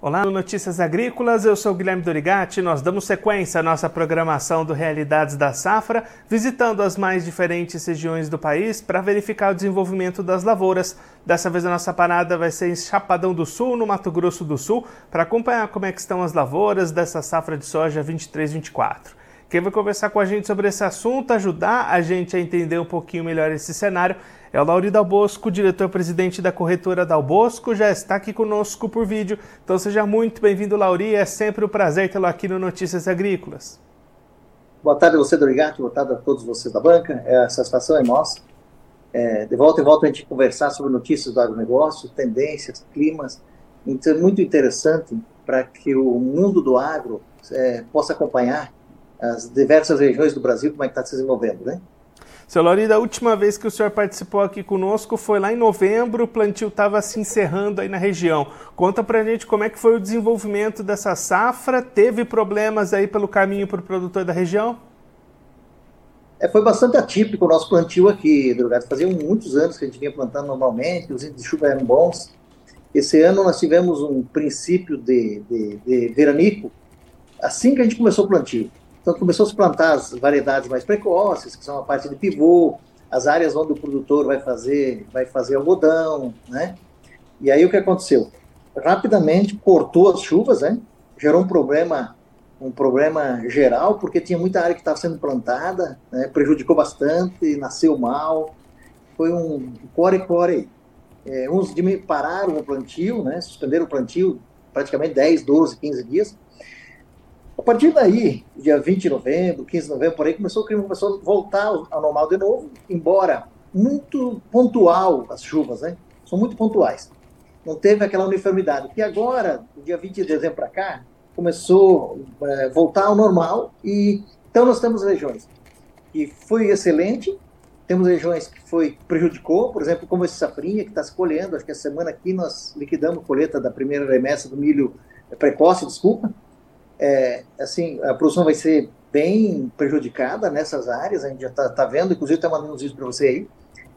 Olá, Notícias Agrícolas, eu sou Guilherme Dorigati. Nós damos sequência à nossa programação do Realidades da Safra, visitando as mais diferentes regiões do país para verificar o desenvolvimento das lavouras. Dessa vez a nossa parada vai ser em Chapadão do Sul, no Mato Grosso do Sul, para acompanhar como é estão as lavouras dessa safra de soja 23-24. Quem vai conversar com a gente sobre esse assunto, ajudar a gente a entender um pouquinho melhor esse cenário, é o Lauri Dalbosco, diretor-presidente da corretora Dalbosco, já está aqui conosco por vídeo. Então seja muito bem-vindo, Lauri. É sempre um prazer tê-lo aqui no Notícias Agrícolas. Boa tarde a você, Dorigati. Boa tarde a todos vocês da banca. É, a satisfação é nossa. É, de volta em volta a gente conversar sobre notícias do agronegócio, tendências, climas. Então é muito interessante para que o mundo do agro é, possa acompanhar as diversas regiões do Brasil, como é que está se desenvolvendo, né? Seu Laurida, a última vez que o senhor participou aqui conosco foi lá em novembro, o plantio estava se encerrando aí na região. Conta pra gente como é que foi o desenvolvimento dessa safra, teve problemas aí pelo caminho para o produtor da região? É, foi bastante atípico o nosso plantio aqui, Drogado. Fazia muitos anos que a gente vinha plantando normalmente, os índices de chuva eram bons. Esse ano nós tivemos um princípio de, de, de veranico assim que a gente começou o plantio. Então começou a se plantar as variedades mais precoces, que são a parte de pivô, as áreas onde o produtor vai fazer, vai fazer algodão, né? E aí o que aconteceu? Rapidamente cortou as chuvas, né? Gerou um problema, um problema geral, porque tinha muita área que estava sendo plantada, né? prejudicou bastante, nasceu mal, foi um core-core. É, uns pararam o plantio, né? Suspenderam o plantio praticamente 10, 12, 15 dias, a partir daí, dia 20 de novembro, 15 de novembro, por aí, começou, o clima começou a voltar ao normal de novo, embora muito pontual as chuvas, né? São muito pontuais. Não teve aquela uniformidade. E agora, dia 20 de dezembro para cá, começou a é, voltar ao normal e então nós temos regiões que foi excelente, temos regiões que foi prejudicou, por exemplo, como esse safrinha que está se colhendo, acho que a semana aqui nós liquidamos a colheita da primeira remessa do milho precoce, desculpa, é, assim, a produção vai ser bem prejudicada nessas áreas, a gente já está tá vendo, inclusive está mandando uns vídeos para você aí.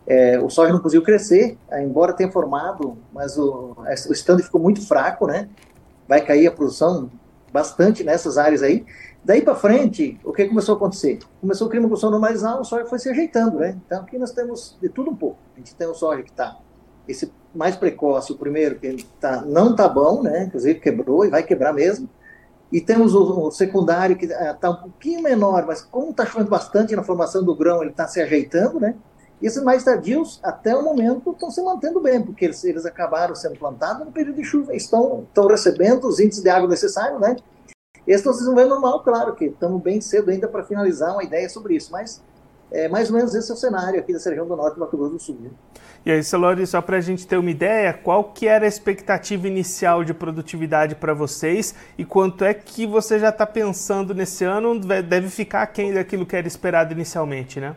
É, o soja não conseguiu crescer, embora tenha formado, mas o, o stand ficou muito fraco, né? Vai cair a produção bastante nessas áreas aí. Daí para frente, o que começou a acontecer? Começou o clima começou a normalizar, o soja foi se ajeitando, né? Então aqui nós temos de tudo um pouco. A gente tem o soja que está esse mais precoce, o primeiro que tá, não tá bom, né? Inclusive quebrou e vai quebrar mesmo. E temos o, o secundário que está um pouquinho menor, mas como está chovendo bastante na formação do grão, ele está se ajeitando, né? E esses mais tardios, até o momento, estão se mantendo bem, porque eles, eles acabaram sendo plantados no período de chuva, estão, estão recebendo os índices de água necessários, né? Eles estão se desenvolvendo normal, claro que estamos bem cedo ainda para finalizar uma ideia sobre isso, mas é, mais ou menos esse é o cenário aqui dessa região do norte do Mato Grosso do Sul. Né? E aí, Celori, só para a gente ter uma ideia, qual que era a expectativa inicial de produtividade para vocês e quanto é que você já está pensando nesse ano deve ficar aquém daquilo que era esperado inicialmente, né?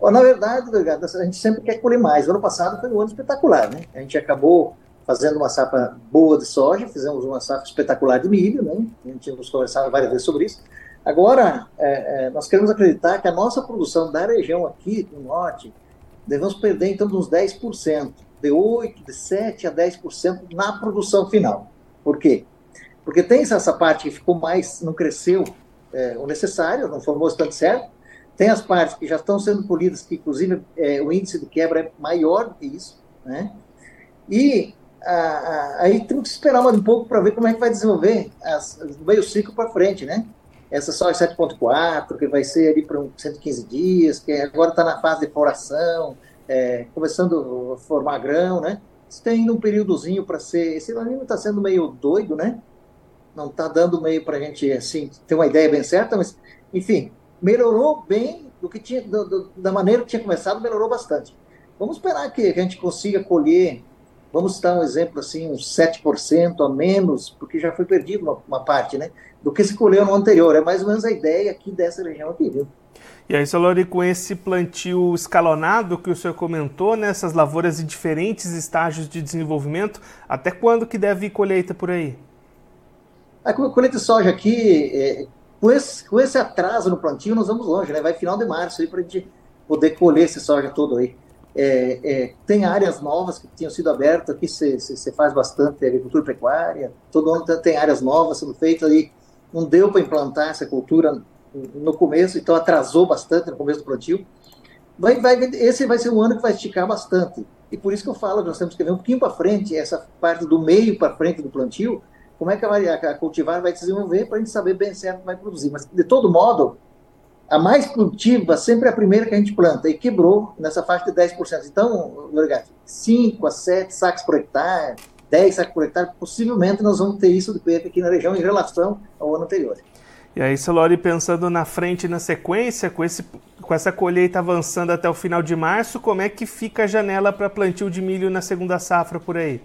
na verdade, a gente sempre quer colher mais. O ano passado foi um ano espetacular, né? A gente acabou fazendo uma safra boa de soja, fizemos uma safra espetacular de milho, né? A gente tínhamos conversado várias vezes sobre isso. Agora, é, é, nós queremos acreditar que a nossa produção da região aqui no norte devemos perder então uns 10%, de 8%, de 7% a 10% na produção final. Por quê? Porque tem essa parte que ficou mais, não cresceu é, o necessário, não formou tanto certo, tem as partes que já estão sendo colhidas, que inclusive é, o índice de quebra é maior do que isso, né? E a, a, aí temos que esperar mais um pouco para ver como é que vai desenvolver as, meio ciclo para frente, né? Essa soja 7.4, que vai ser ali para 115 dias, que agora está na fase de floração, é, começando a formar grão, né? Isso tem ainda um períodozinho para ser. Esse ano está sendo meio doido, né? Não está dando meio para a gente assim ter uma ideia bem certa, mas enfim, melhorou bem do que tinha, do, do, da maneira que tinha começado, melhorou bastante. Vamos esperar que a gente consiga colher vamos dar um exemplo assim, uns 7% a menos, porque já foi perdido uma, uma, parte, né? Do que se colheu no anterior. É mais ou menos a ideia aqui dessa região aqui, viu? E aí, Solori, com esse plantio escalonado que o senhor comentou, nessas né, lavouras em diferentes estágios de desenvolvimento, até quando que deve ir colheita por aí? A colheita de soja aqui, é, com, esse, com esse atraso no plantio, nós vamos longe, né? Vai final de março aí para a gente poder colher esse soja todo aí. É, é, tem áreas novas que tinham sido abertas, aqui você faz bastante agricultura pecuária, todo ano tem áreas novas sendo feitas aí, não deu para implantar essa cultura no começo, então atrasou bastante no começo do plantio. Vai, vai, esse vai ser um ano que vai esticar bastante. E por isso que eu falo, nós temos que ver um pouquinho para frente, essa parte do meio para frente do plantio, como é que a, a, cultivar vai se desenvolver para a gente saber bem certo que vai produzir. Mas, de todo modo, a mais produtiva sempre é a primeira que a gente planta, e quebrou nessa faixa de 10%. Então, Lorigato, 5 a 7 sacos por hectare, 10 sacos por hectare, possivelmente nós vamos ter isso de perda aqui na região em relação ao ano anterior. E aí, Celori, pensando na frente na sequência, com, esse, com essa colheita avançando até o final de março, como é que fica a janela para plantio de milho na segunda safra por aí?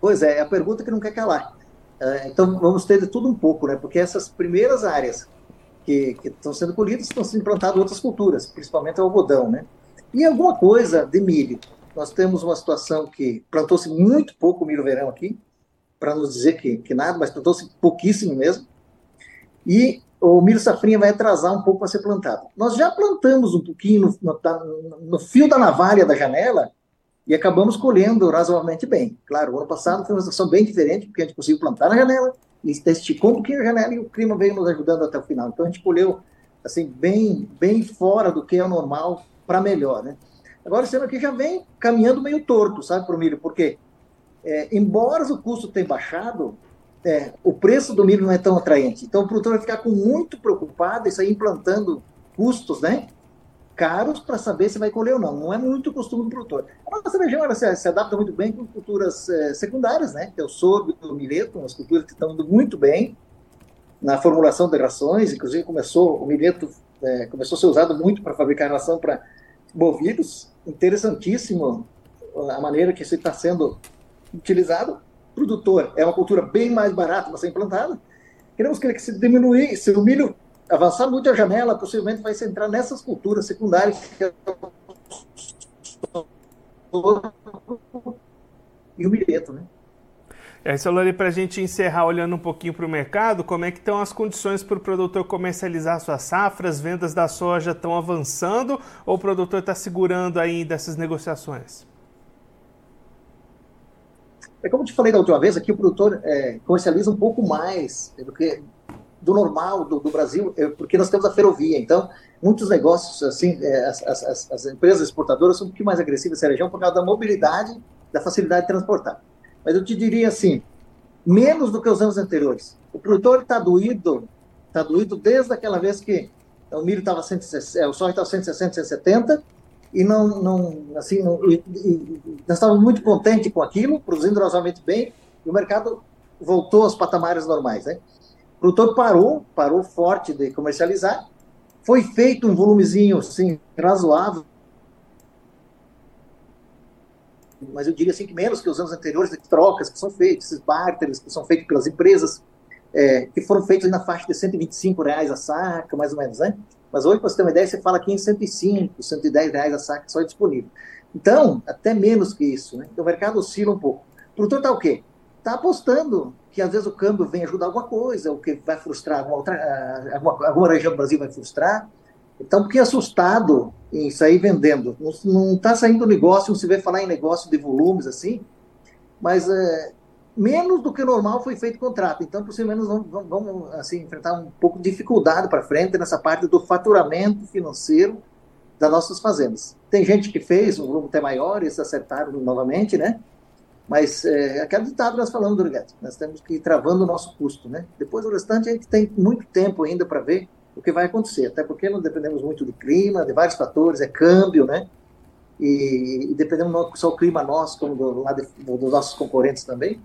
Pois é, é a pergunta que não quer calar. É, então, vamos ter de tudo um pouco, né? Porque essas primeiras áreas que, que estão sendo colhidas estão sendo implantadas outras culturas, principalmente o algodão, né? E alguma coisa de milho. Nós temos uma situação que plantou-se muito pouco milho verão aqui, para nos dizer que, que nada, mas plantou-se pouquíssimo mesmo e o milho safrinha vai atrasar um pouco para ser plantado. Nós já plantamos um pouquinho no, no, no, fio da navalha da janela e acabamos colhendo razoavelmente bem. Claro, o ano passado foi uma situação bem diferente, porque a gente conseguiu plantar na janela, e esticou um pouquinho a janela e o clima veio nos ajudando até o final. Então a gente colheu assim, bem, bem fora do que é normal para melhor. Né? Agora, ano aqui já vem caminhando meio torto, sabe, para o milho, porque é, embora o custo tenha baixado, é, o preço do milho não é tão atraente. Então o produtor vai ficar com muito preocupado e sair implantando custos, né? Caros para saber se vai colher ou não. Não é muito costume do produtor. A nossa região ela se, se adapta muito bem com culturas é, secundárias, né? Que é o sorgo o milheto, umas culturas que estão indo muito bem na formulação de rações. Inclusive começou o milheto é, começou a ser usado muito para fabricar ração para bovinos. Interessantíssimo a maneira que isso está sendo utilizado produtor é uma cultura bem mais barata para ser implantada. Queremos que se diminuir, se o milho avançar muito a janela, possivelmente vai se entrar nessas culturas secundárias e o milheto, né? É, Solari, para a gente encerrar olhando um pouquinho para o mercado, como é que estão as condições para o produtor comercializar suas safras? Vendas da soja estão avançando ou o produtor está segurando ainda essas negociações? É como eu te falei da última vez, aqui o produtor é, comercializa um pouco mais do que do normal do, do Brasil, é, porque nós temos a ferrovia. Então, muitos negócios, assim, é, as, as, as, empresas exportadoras são um pouquinho mais agressivas nessa região por causa da mobilidade, da facilidade de transportar. Mas eu te diria assim, menos do que os anos anteriores. O produtor está doído, está doído desde aquela vez que o milho estava 160, o soja estava 160, 170, e não, não assim, não, e, e, nós estávamos muito contentes com aquilo, produzindo razoavelmente bem, e o mercado voltou aos patamares normais, né? O produtor parou, parou forte de comercializar, foi feito um volumezinho, assim, razoável, mas eu diria assim que menos que os anos anteriores, de trocas que são feitas, esses barters que são feitos pelas empresas, é, que foram feitos na faixa de 125 reais a saca, mais ou menos, né? Mas hoje, para você ter uma ideia, você fala aqui em 105, 110 reais a saca só é disponível. Então, até menos que isso. Né? Então, o mercado oscila um pouco. O produtor está o quê? Está apostando que às vezes o câmbio vem ajudar alguma coisa, ou que vai frustrar alguma, outra, ah, alguma, alguma região do Brasil vai frustrar. Então, pouquinho assustado em sair vendendo. Não está saindo negócio, não se vê falar em negócio de volumes assim, mas é, menos do que o normal foi feito contrato. Então, possivelmente, vamos, vamos assim, enfrentar um pouco de dificuldade para frente nessa parte do faturamento financeiro das nossas fazendas. Tem gente que fez um volume até maior, eles acertaram novamente, né? Mas é, aquele ditado nós falamos, Durguete, nós temos que ir travando o nosso custo, né? Depois, o restante, a gente tem muito tempo ainda para ver o que vai acontecer, até porque não dependemos muito do clima, de vários fatores, é câmbio, né? E, e dependemos não só do clima nosso, como do lado dos nossos concorrentes também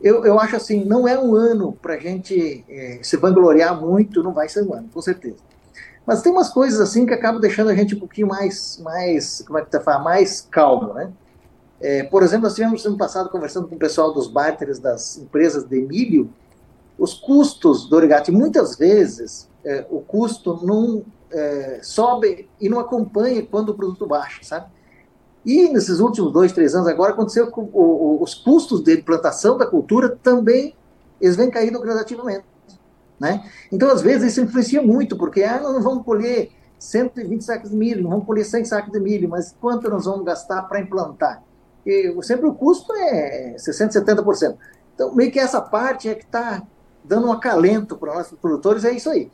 eu, eu acho assim, não é um ano para a gente é, se vangloriar muito, não vai ser um ano, com certeza. Mas tem umas coisas assim que acabam deixando a gente um pouquinho mais, mais como é que tá falando, mais calmo, né? É, por exemplo, nós tivemos ano passado conversando com o pessoal dos barters das empresas de milho, os custos do origate, muitas vezes é, o custo não é, sobe e não acompanha quando o produto baixa, sabe? E nesses últimos dois, três anos agora aconteceu o, os custos de implantação da cultura também eles vêm caindo gradativamente. Né? Então, às vezes, isso influencia muito, porque ah, nós não vamos colher 120 sacos de milho, não vamos colher 100 sacos de milho, mas quanto nós vamos gastar para implantar? E sempre o custo é 60%, 70%. Então, meio que essa parte é que está dando um acalento para nossos produtores, é isso aí.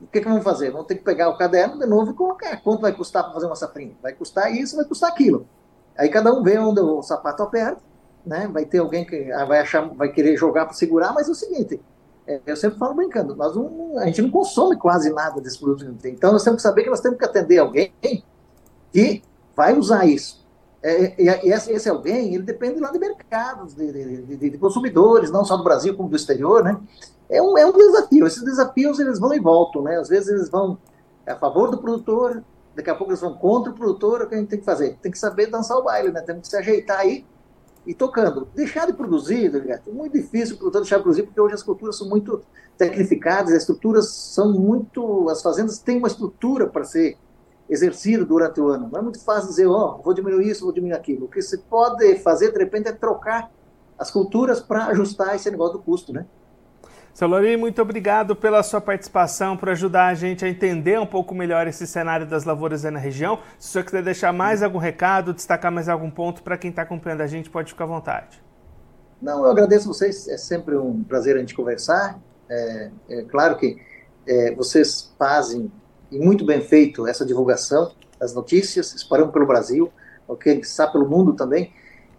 O que, que vamos fazer? Vamos ter que pegar o caderno de novo e colocar quanto vai custar para fazer uma safrinha. Vai custar isso, vai custar aquilo. Aí cada um vê onde o sapato aperta, né? Vai ter alguém que ah, vai achar, vai querer jogar para segurar, mas é o seguinte, é, eu sempre falo brincando, nós não, a gente não consome quase nada desse produto que tem. Então nós temos que saber que nós temos que atender alguém que vai usar isso. É, e, e esse, alguém, ele depende lá de mercados, de, de, de, de, consumidores, não só do Brasil como do exterior, né? É um, é um desafio. Esses desafios, eles vão e voltam, né? Às vezes eles vão a favor do produtor, daqui a pouco eles vão contra o produtor, o que a gente tem que fazer? Tem que saber dançar o baile, né? Temos que se ajeitar aí e tocando. Deixar de produzir, é muito difícil o produtor deixar de produzir, porque hoje as culturas são muito tecnificadas, as estruturas são muito. As fazendas têm uma estrutura para ser exercida durante o ano. Não é muito fácil dizer, ó, oh, vou diminuir isso, vou diminuir aquilo. O que você pode fazer, de repente, é trocar as culturas para ajustar esse negócio do custo, né? Seu Lori, muito obrigado pela sua participação, por ajudar a gente a entender um pouco melhor esse cenário das lavouras aí na região. Se o senhor quiser deixar mais algum recado, destacar mais algum ponto para quem está acompanhando a gente, pode ficar à vontade. Não, eu agradeço vocês, é sempre um prazer a gente conversar. É, é claro que é, vocês fazem, e muito bem feito, essa divulgação das notícias, espalhando pelo Brasil, ok, está pelo mundo também.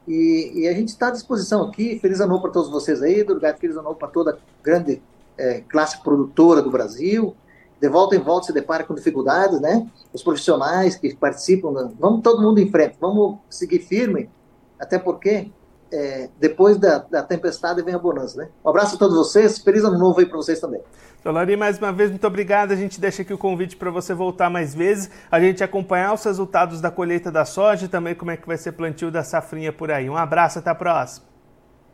E, e, a gente está à disposição aqui. Feliz ano para todos vocês aí, Durgado, feliz ano para toda a grande é, classe produtora do Brasil. De volta em volta se depara com dificuldades, né? Os profissionais que participam, vamos todo mundo em frente, vamos seguir firme, até porque é, depois da, da, tempestade vem a bonança, né? Um abraço a todos vocês, feliz ano novo aí para vocês também. Solari, mais uma vez, muito obrigado. A gente deixa aqui o convite para você voltar mais vezes, a gente acompanhar os resultados da colheita da soja e também como é que vai ser plantio da safrinha por aí. Um abraço, até a próxima.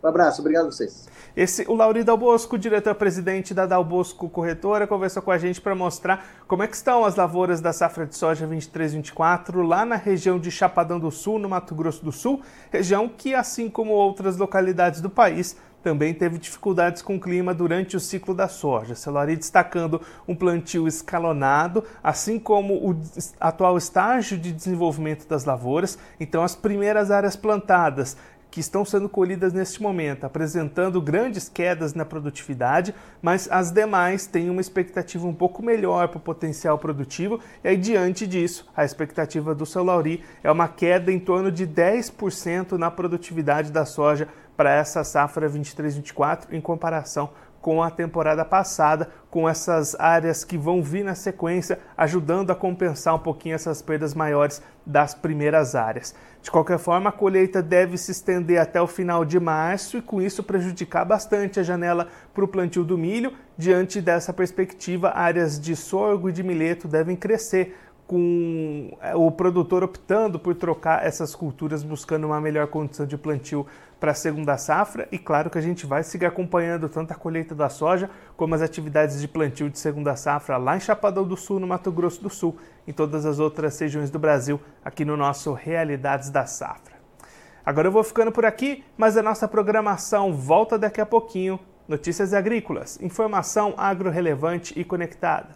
Um abraço, obrigado a vocês. Esse, o Lauri Dalbosco, diretor-presidente da Dalbosco Corretora, conversou com a gente para mostrar como é que estão as lavouras da safra de soja 23-24 lá na região de Chapadão do Sul, no Mato Grosso do Sul, região que, assim como outras localidades do país, também teve dificuldades com o clima durante o ciclo da soja. Celari destacando um plantio escalonado, assim como o atual estágio de desenvolvimento das lavouras. Então, as primeiras áreas plantadas que estão sendo colhidas neste momento, apresentando grandes quedas na produtividade, mas as demais têm uma expectativa um pouco melhor para o potencial produtivo, e aí, diante disso, a expectativa do seu Lauri é uma queda em torno de 10% na produtividade da soja para essa safra 23-24 em comparação com a temporada passada, com essas áreas que vão vir na sequência, ajudando a compensar um pouquinho essas perdas maiores das primeiras áreas. De qualquer forma, a colheita deve se estender até o final de março e, com isso, prejudicar bastante a janela para o plantio do milho. Diante dessa perspectiva, áreas de sorgo e de milheto devem crescer com é, o produtor optando por trocar essas culturas, buscando uma melhor condição de plantio para a segunda safra. E claro que a gente vai seguir acompanhando tanto a colheita da soja como as atividades de plantio de segunda safra lá em Chapadão do Sul, no Mato Grosso do Sul, em todas as outras regiões do Brasil, aqui no nosso Realidades da Safra. Agora eu vou ficando por aqui, mas a nossa programação volta daqui a pouquinho. Notícias agrícolas, informação agro relevante e conectada.